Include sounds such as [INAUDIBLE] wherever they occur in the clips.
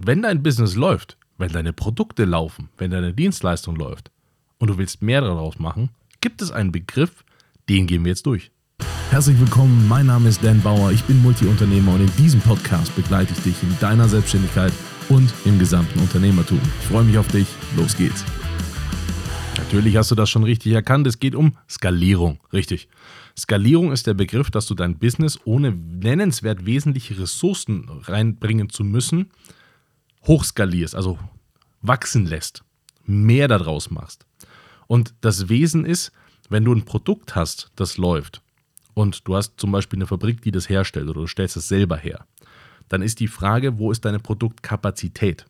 Wenn dein Business läuft, wenn deine Produkte laufen, wenn deine Dienstleistung läuft und du willst mehr daraus machen, gibt es einen Begriff, den gehen wir jetzt durch. Herzlich willkommen, mein Name ist Dan Bauer, ich bin Multiunternehmer und in diesem Podcast begleite ich dich in deiner Selbstständigkeit und im gesamten Unternehmertum. Ich freue mich auf dich, los geht's. Natürlich hast du das schon richtig erkannt, es geht um Skalierung, richtig. Skalierung ist der Begriff, dass du dein Business ohne nennenswert wesentliche Ressourcen reinbringen zu müssen, hochskalierst, also wachsen lässt, mehr daraus machst. Und das Wesen ist, wenn du ein Produkt hast, das läuft und du hast zum Beispiel eine Fabrik, die das herstellt oder du stellst es selber her, dann ist die Frage, wo ist deine Produktkapazität?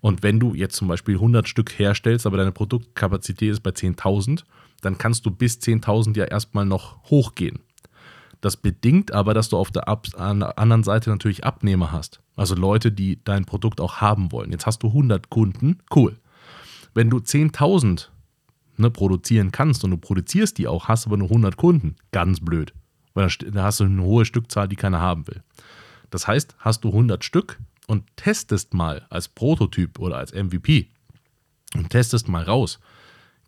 Und wenn du jetzt zum Beispiel 100 Stück herstellst, aber deine Produktkapazität ist bei 10.000, dann kannst du bis 10.000 ja erstmal noch hochgehen. Das bedingt aber, dass du auf der anderen Seite natürlich Abnehmer hast. Also Leute, die dein Produkt auch haben wollen. Jetzt hast du 100 Kunden, cool. Wenn du 10.000 ne, produzieren kannst und du produzierst die auch, hast aber nur 100 Kunden, ganz blöd. Weil da hast du eine hohe Stückzahl, die keiner haben will. Das heißt, hast du 100 Stück und testest mal als Prototyp oder als MVP und testest mal raus,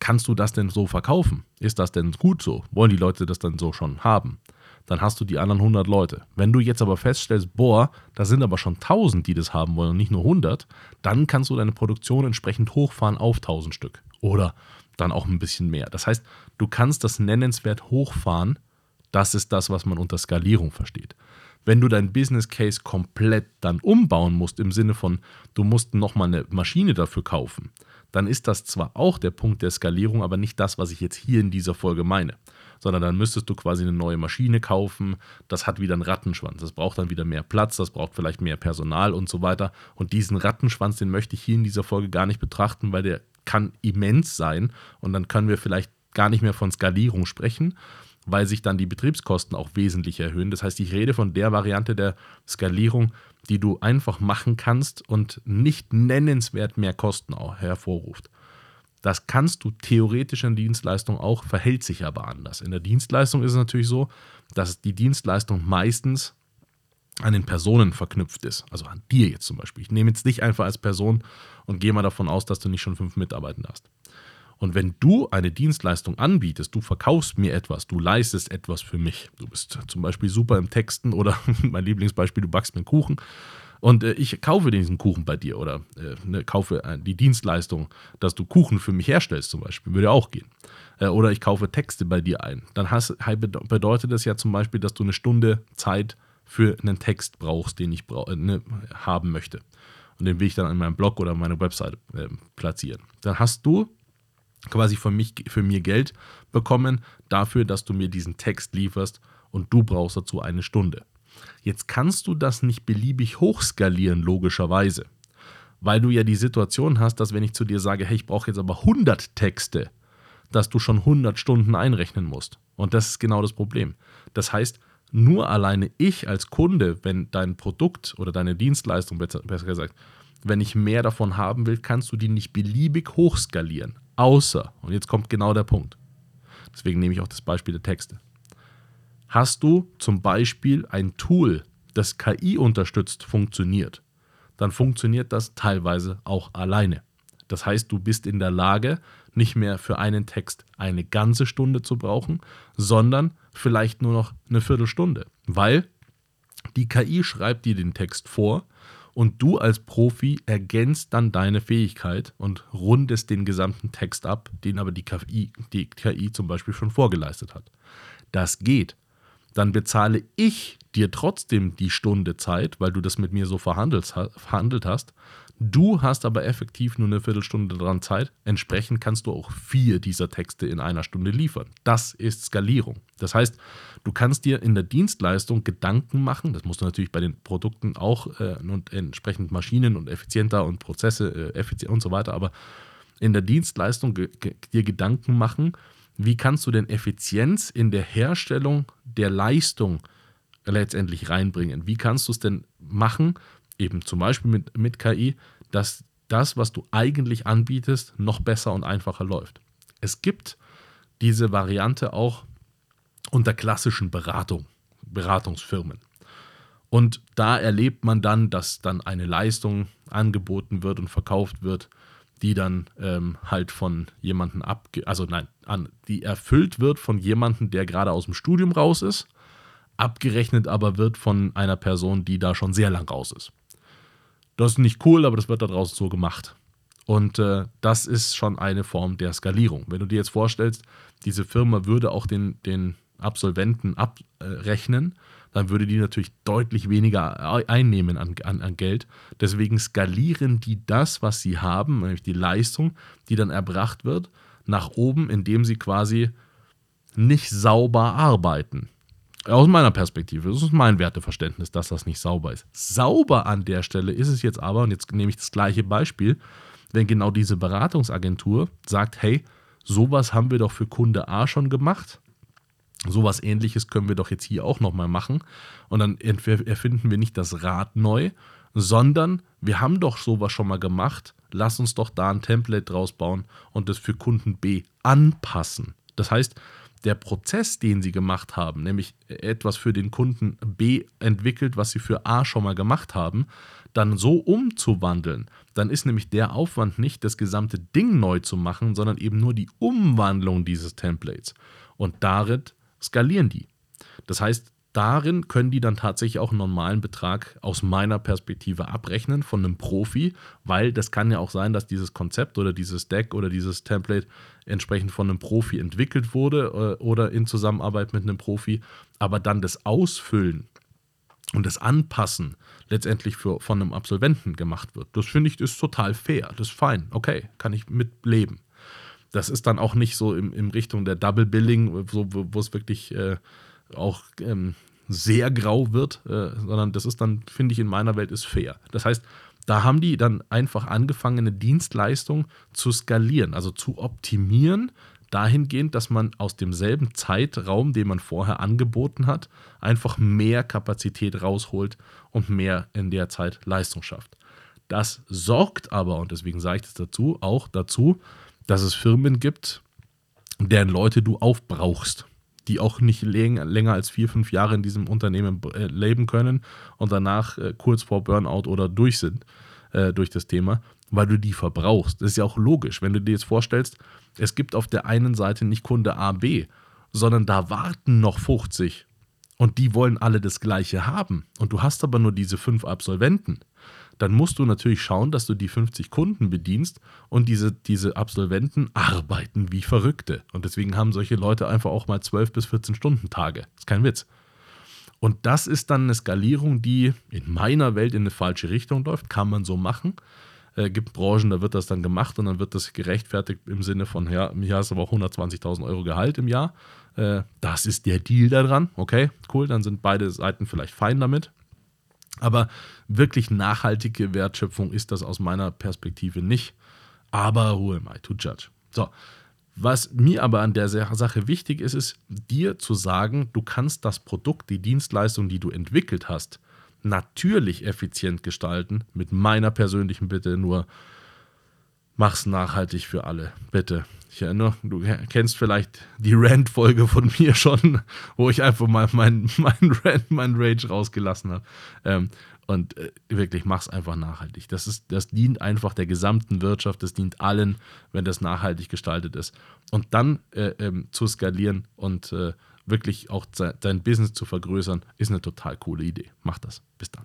kannst du das denn so verkaufen? Ist das denn gut so? Wollen die Leute das dann so schon haben? Dann hast du die anderen 100 Leute. Wenn du jetzt aber feststellst, boah, da sind aber schon 1000, die das haben wollen und nicht nur 100, dann kannst du deine Produktion entsprechend hochfahren auf 1000 Stück. Oder dann auch ein bisschen mehr. Das heißt, du kannst das nennenswert hochfahren. Das ist das, was man unter Skalierung versteht. Wenn du dein Business Case komplett dann umbauen musst, im Sinne von, du musst nochmal eine Maschine dafür kaufen, dann ist das zwar auch der Punkt der Skalierung, aber nicht das, was ich jetzt hier in dieser Folge meine. Sondern dann müsstest du quasi eine neue Maschine kaufen, das hat wieder einen Rattenschwanz, das braucht dann wieder mehr Platz, das braucht vielleicht mehr Personal und so weiter. Und diesen Rattenschwanz, den möchte ich hier in dieser Folge gar nicht betrachten, weil der kann immens sein und dann können wir vielleicht gar nicht mehr von Skalierung sprechen, weil sich dann die Betriebskosten auch wesentlich erhöhen. Das heißt, ich rede von der Variante der Skalierung, die du einfach machen kannst und nicht nennenswert mehr Kosten hervorruft. Das kannst du theoretisch in Dienstleistung auch, verhält sich aber anders. In der Dienstleistung ist es natürlich so, dass die Dienstleistung meistens an den Personen verknüpft ist. Also an dir jetzt zum Beispiel. Ich nehme jetzt dich einfach als Person und gehe mal davon aus, dass du nicht schon fünf Mitarbeiter hast. Und wenn du eine Dienstleistung anbietest, du verkaufst mir etwas, du leistest etwas für mich. Du bist zum Beispiel super im Texten oder [LAUGHS] mein Lieblingsbeispiel, du backst mir einen Kuchen und äh, ich kaufe diesen Kuchen bei dir oder äh, ne, kaufe äh, die Dienstleistung, dass du Kuchen für mich herstellst zum Beispiel, würde auch gehen. Äh, oder ich kaufe Texte bei dir ein. Dann hast, bedeutet das ja zum Beispiel, dass du eine Stunde Zeit für einen Text brauchst, den ich brauch, äh, ne, haben möchte. Und den will ich dann in meinem Blog oder meiner Webseite äh, platzieren. Dann hast du quasi für mich, für mir Geld bekommen dafür, dass du mir diesen Text lieferst und du brauchst dazu eine Stunde. Jetzt kannst du das nicht beliebig hochskalieren, logischerweise. Weil du ja die Situation hast, dass wenn ich zu dir sage, hey, ich brauche jetzt aber 100 Texte, dass du schon 100 Stunden einrechnen musst. Und das ist genau das Problem. Das heißt, nur alleine ich als Kunde, wenn dein Produkt oder deine Dienstleistung, besser gesagt, wenn ich mehr davon haben will, kannst du die nicht beliebig hochskalieren. Außer, und jetzt kommt genau der Punkt, deswegen nehme ich auch das Beispiel der Texte. Hast du zum Beispiel ein Tool, das KI unterstützt, funktioniert, dann funktioniert das teilweise auch alleine. Das heißt, du bist in der Lage, nicht mehr für einen Text eine ganze Stunde zu brauchen, sondern vielleicht nur noch eine Viertelstunde, weil die KI schreibt dir den Text vor und du als Profi ergänzt dann deine Fähigkeit und rundest den gesamten Text ab, den aber die KI, die KI zum Beispiel schon vorgeleistet hat. Das geht. Dann bezahle ich dir trotzdem die Stunde Zeit, weil du das mit mir so verhandelt, hast. Du hast aber effektiv nur eine Viertelstunde dran Zeit. Entsprechend kannst du auch vier dieser Texte in einer Stunde liefern. Das ist Skalierung. Das heißt, Du kannst dir in der Dienstleistung Gedanken machen, das musst du natürlich bei den Produkten auch äh, und entsprechend Maschinen und effizienter und Prozesse äh, effizient und so weiter, aber in der Dienstleistung dir Gedanken machen, wie kannst du denn Effizienz in der Herstellung der Leistung letztendlich reinbringen? Wie kannst du es denn machen, eben zum Beispiel mit, mit KI, dass das, was du eigentlich anbietest, noch besser und einfacher läuft? Es gibt diese Variante auch unter klassischen Beratung, Beratungsfirmen. Und da erlebt man dann, dass dann eine Leistung angeboten wird und verkauft wird, die dann ähm, halt von jemandem abge... Also nein, an, die erfüllt wird von jemandem, der gerade aus dem Studium raus ist, abgerechnet aber wird von einer Person, die da schon sehr lang raus ist. Das ist nicht cool, aber das wird da draußen so gemacht. Und äh, das ist schon eine Form der Skalierung. Wenn du dir jetzt vorstellst, diese Firma würde auch den, den Absolventen abrechnen, dann würde die natürlich deutlich weniger einnehmen an, an, an Geld. Deswegen skalieren die das, was sie haben, nämlich die Leistung, die dann erbracht wird, nach oben, indem sie quasi nicht sauber arbeiten. Aus meiner Perspektive, das ist mein Werteverständnis, dass das nicht sauber ist. Sauber an der Stelle ist es jetzt aber, und jetzt nehme ich das gleiche Beispiel, wenn genau diese Beratungsagentur sagt, hey, sowas haben wir doch für Kunde A schon gemacht, sowas ähnliches können wir doch jetzt hier auch nochmal machen. Und dann erfinden wir nicht das Rad neu, sondern wir haben doch sowas schon mal gemacht, lass uns doch da ein Template draus bauen und das für Kunden B anpassen. Das heißt, der Prozess, den sie gemacht haben, nämlich etwas für den Kunden B entwickelt, was sie für A schon mal gemacht haben, dann so umzuwandeln, dann ist nämlich der Aufwand nicht, das gesamte Ding neu zu machen, sondern eben nur die Umwandlung dieses Templates. Und darin skalieren die. Das heißt, darin können die dann tatsächlich auch einen normalen Betrag aus meiner Perspektive abrechnen von einem Profi, weil das kann ja auch sein, dass dieses Konzept oder dieses Deck oder dieses Template entsprechend von einem Profi entwickelt wurde äh, oder in Zusammenarbeit mit einem Profi, aber dann das Ausfüllen und das Anpassen letztendlich für, von einem Absolventen gemacht wird. Das finde ich ist total fair, das ist fein, okay, kann ich mitleben. Das ist dann auch nicht so in, in Richtung der Double Billing, so, wo es wirklich äh, auch ähm, sehr grau wird, äh, sondern das ist dann, finde ich, in meiner Welt ist fair. Das heißt, da haben die dann einfach angefangen, eine Dienstleistung zu skalieren, also zu optimieren, dahingehend, dass man aus demselben Zeitraum, den man vorher angeboten hat, einfach mehr Kapazität rausholt und mehr in der Zeit Leistung schafft. Das sorgt aber, und deswegen sage ich das dazu, auch dazu, dass es Firmen gibt, deren Leute du aufbrauchst, die auch nicht länger als vier, fünf Jahre in diesem Unternehmen äh, leben können und danach äh, kurz vor Burnout oder durch sind äh, durch das Thema, weil du die verbrauchst. Das ist ja auch logisch, wenn du dir jetzt vorstellst, es gibt auf der einen Seite nicht Kunde A, B, sondern da warten noch 50 und die wollen alle das gleiche haben. Und du hast aber nur diese fünf Absolventen dann musst du natürlich schauen, dass du die 50 Kunden bedienst und diese, diese Absolventen arbeiten wie Verrückte. Und deswegen haben solche Leute einfach auch mal 12 bis 14 Stunden Tage. Ist kein Witz. Und das ist dann eine Skalierung, die in meiner Welt in eine falsche Richtung läuft. Kann man so machen. Äh, gibt Branchen, da wird das dann gemacht und dann wird das gerechtfertigt im Sinne von, ja, hier hast du aber auch 120.000 Euro Gehalt im Jahr. Äh, das ist der Deal da dran. Okay, cool, dann sind beide Seiten vielleicht fein damit. Aber wirklich nachhaltige Wertschöpfung ist das aus meiner Perspektive nicht. Aber who am I to judge? So, was mir aber an der Sache wichtig ist, ist dir zu sagen, du kannst das Produkt, die Dienstleistung, die du entwickelt hast, natürlich effizient gestalten. Mit meiner persönlichen Bitte nur, mach's nachhaltig für alle. Bitte. Ich erinnere, du kennst vielleicht die Rant-Folge von [LAUGHS] mir schon, wo ich einfach mal meinen [LAUGHS] mein Rant, mein Rage rausgelassen habe. Ähm, und äh, wirklich, mach's einfach nachhaltig. Das, ist, das dient einfach der gesamten Wirtschaft, das dient allen, wenn das nachhaltig gestaltet ist. Und dann äh, ähm, zu skalieren und äh, wirklich auch dein Business zu vergrößern, ist eine total coole Idee. Mach das. Bis dann.